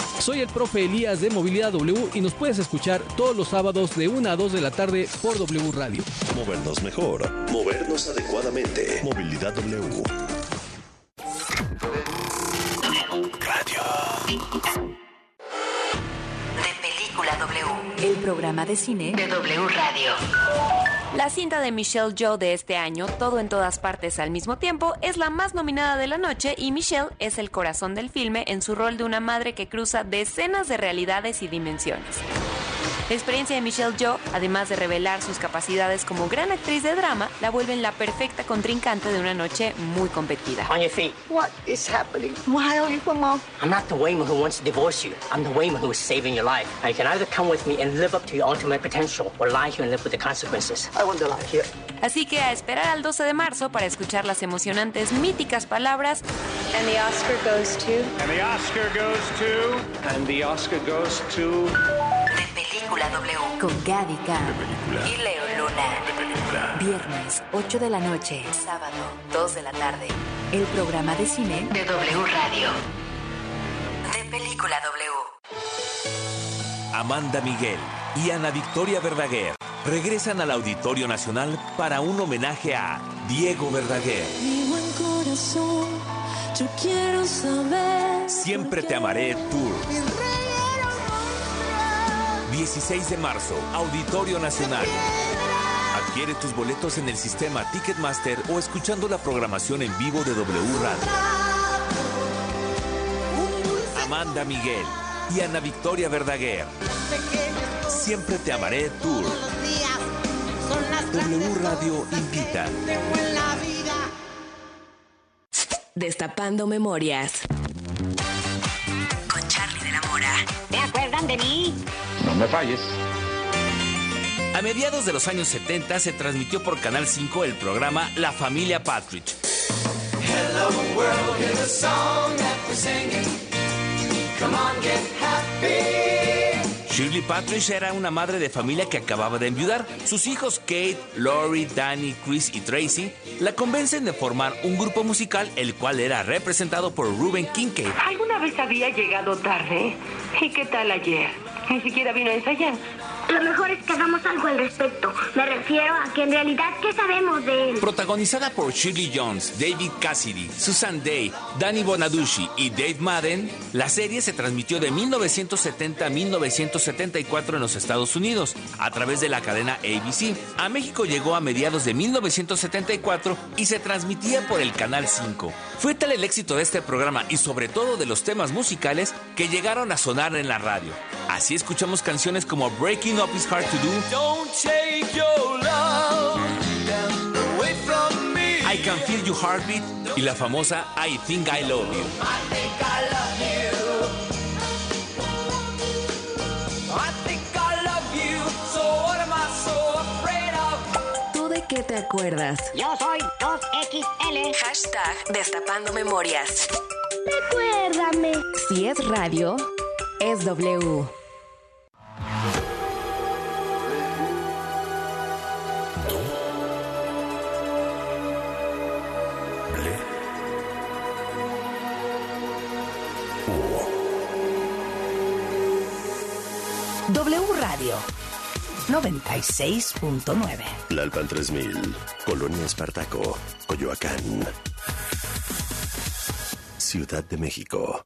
Soy el profe Elías de Movilidad W y nos puedes escuchar todos los sábados de 1 a 2 de la tarde por W Radio. Movernos mejor, movernos adecuadamente. Movilidad W. Radio. De Película W. El programa de cine de W Radio. La cinta de Michelle Joe de este año, Todo en todas partes al mismo tiempo, es la más nominada de la noche y Michelle es el corazón del filme en su rol de una madre que cruza decenas de realidades y dimensiones. La experiencia de Michelle Yeoh, además de revelar sus capacidades como gran actriz de drama, la vuelven la perfecta contrincante de una noche muy competida. On your feet. What is happening? Why are you Mom? I'm not the Wayman who wants to divorce you. I'm the Wayman who is saving your life. Now you can either come with me and live up to your ultimate potential or lie here and live with the consequences. I want to lie here. Así que a esperar al 12 de marzo para escuchar las emocionantes míticas palabras And the Oscar goes to And the Oscar goes to And the Oscar goes to Película W con Gaby Khan y Leo Luna. Viernes, 8 de la noche. Sábado, 2 de la tarde. El programa de cine de W Radio. De Película W. Amanda Miguel y Ana Victoria Verdaguer regresan al Auditorio Nacional para un homenaje a Diego Verdaguer. Mi buen corazón, yo quiero saber. Siempre te amaré Tour. 16 de marzo, Auditorio Nacional. Adquiere tus boletos en el sistema Ticketmaster o escuchando la programación en vivo de W Radio. Amanda Miguel y Ana Victoria Verdaguer. Siempre te amaré Tour. W Radio invita. Destapando memorias. Con Charlie de la Mora. ¿Te acuerdan de mí? Me falles. A mediados de los años 70 se transmitió por Canal 5 el programa La Familia Patridge. Hello world, here's a song that we're singing. Come on, get happy. Shirley Patridge era una madre de familia que acababa de enviudar. Sus hijos Kate, Lori, Danny, Chris y Tracy la convencen de formar un grupo musical el cual era representado por Ruben Kincaid. ¿Alguna vez había llegado tarde? ¿Y qué tal ayer? Ni siquiera vino a ensayar. Lo mejor es que hagamos algo al respecto. Me refiero a que en realidad, ¿qué sabemos de él? Protagonizada por Shirley Jones, David Cassidy, Susan Day, Danny Bonaducci y Dave Madden, la serie se transmitió de 1970 a 1974 en los Estados Unidos a través de la cadena ABC. A México llegó a mediados de 1974 y se transmitía por el Canal 5. Fue tal el éxito de este programa y sobre todo de los temas musicales que llegaron a sonar en la radio. Así escuchamos canciones como Breaking Up Is Hard to Do, Don't take your love away from me. I Can Feel Your Heartbeat y la famosa I Think I Love You. I think I love you. I think I love you. So what am I so afraid of? ¿Tú de qué te acuerdas? Yo soy 2XL. Hashtag Destapando Memorias. Recuérdame. Si es radio, es W. W Radio 96.9. Lalpan 3000, Colonia Espartaco, Coyoacán. Ciudad de México.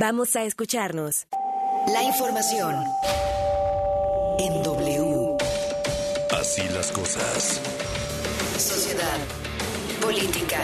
Vamos a escucharnos. La información en W. Así las cosas. Sociedad, política,